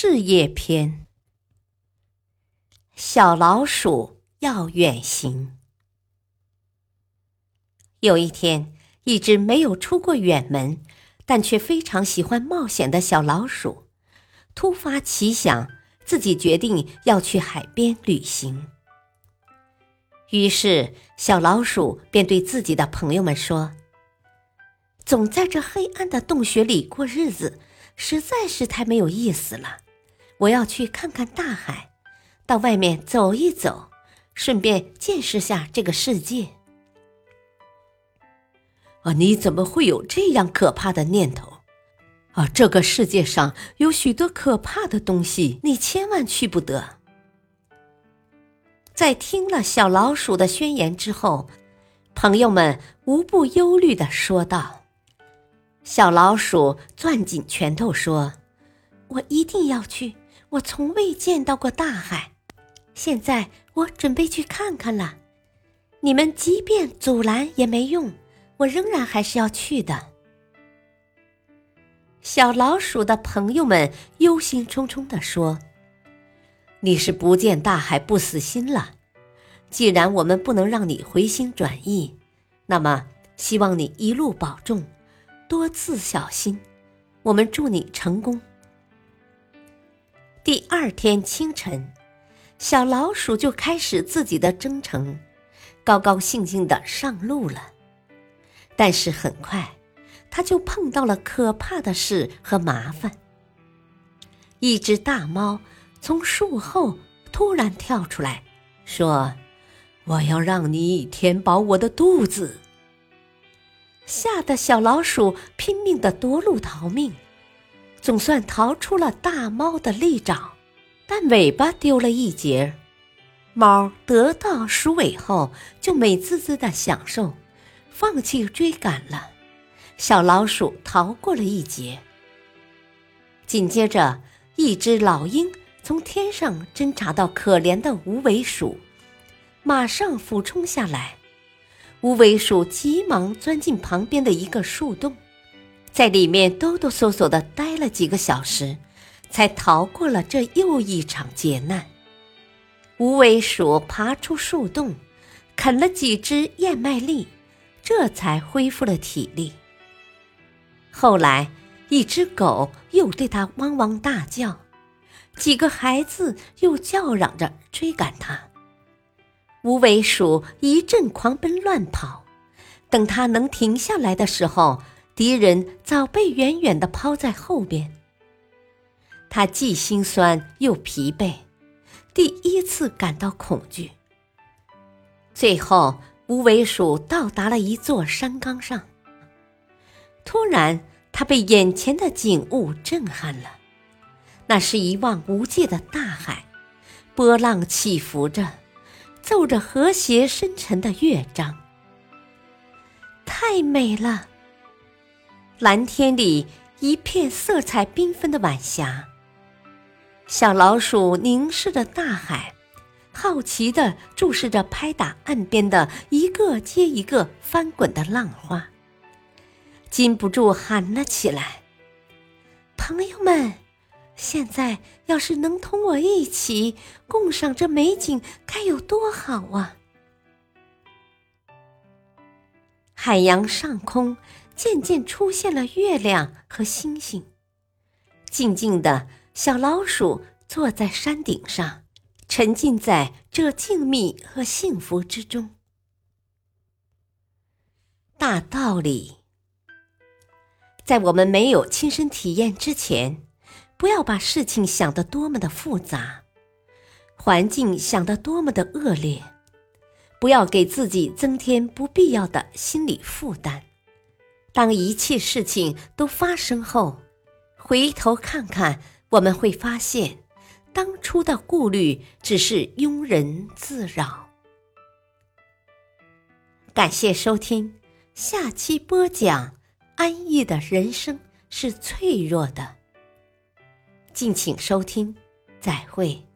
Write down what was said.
事业篇：小老鼠要远行。有一天，一只没有出过远门，但却非常喜欢冒险的小老鼠，突发奇想，自己决定要去海边旅行。于是，小老鼠便对自己的朋友们说：“总在这黑暗的洞穴里过日子，实在是太没有意思了。我要去看看大海，到外面走一走，顺便见识下这个世界。”啊，你怎么会有这样可怕的念头？啊，这个世界上有许多可怕的东西，你千万去不得。在听了小老鼠的宣言之后，朋友们无不忧虑的说道：“小老鼠攥紧拳头说：‘我一定要去，我从未见到过大海，现在我准备去看看了。你们即便阻拦也没用，我仍然还是要去的。’”小老鼠的朋友们忧心忡忡的说。你是不见大海不死心了。既然我们不能让你回心转意，那么希望你一路保重，多自小心。我们祝你成功。第二天清晨，小老鼠就开始自己的征程，高高兴兴的上路了。但是很快，它就碰到了可怕的事和麻烦。一只大猫。从树后突然跳出来，说：“我要让你填饱我的肚子。”吓得小老鼠拼命的夺路逃命，总算逃出了大猫的利爪，但尾巴丢了一截。猫得到鼠尾后，就美滋滋的享受，放弃追赶了。小老鼠逃过了一劫。紧接着，一只老鹰。从天上侦察到可怜的无尾鼠，马上俯冲下来。无尾鼠急忙钻进旁边的一个树洞，在里面哆哆嗦嗦的待了几个小时，才逃过了这又一场劫难。无尾鼠爬出树洞，啃了几只燕麦粒，这才恢复了体力。后来，一只狗又对它汪汪大叫。几个孩子又叫嚷着追赶它，无尾鼠一阵狂奔乱跑。等它能停下来的时候，敌人早被远远的抛在后边。他既心酸又疲惫，第一次感到恐惧。最后，无尾鼠到达了一座山岗上。突然，他被眼前的景物震撼了。那是一望无际的大海，波浪起伏着，奏着和谐深沉的乐章。太美了！蓝天里一片色彩缤纷的晚霞。小老鼠凝视着大海，好奇地注视着拍打岸边的一个接一个翻滚的浪花，禁不住喊了起来：“朋友们！”现在要是能同我一起共赏这美景，该有多好啊！海洋上空渐渐出现了月亮和星星。静静的小老鼠坐在山顶上，沉浸在这静谧和幸福之中。大道理，在我们没有亲身体验之前。不要把事情想得多么的复杂，环境想得多么的恶劣，不要给自己增添不必要的心理负担。当一切事情都发生后，回头看看我们会发现，当初的顾虑只是庸人自扰。感谢收听，下期播讲：安逸的人生是脆弱的。敬请收听，再会。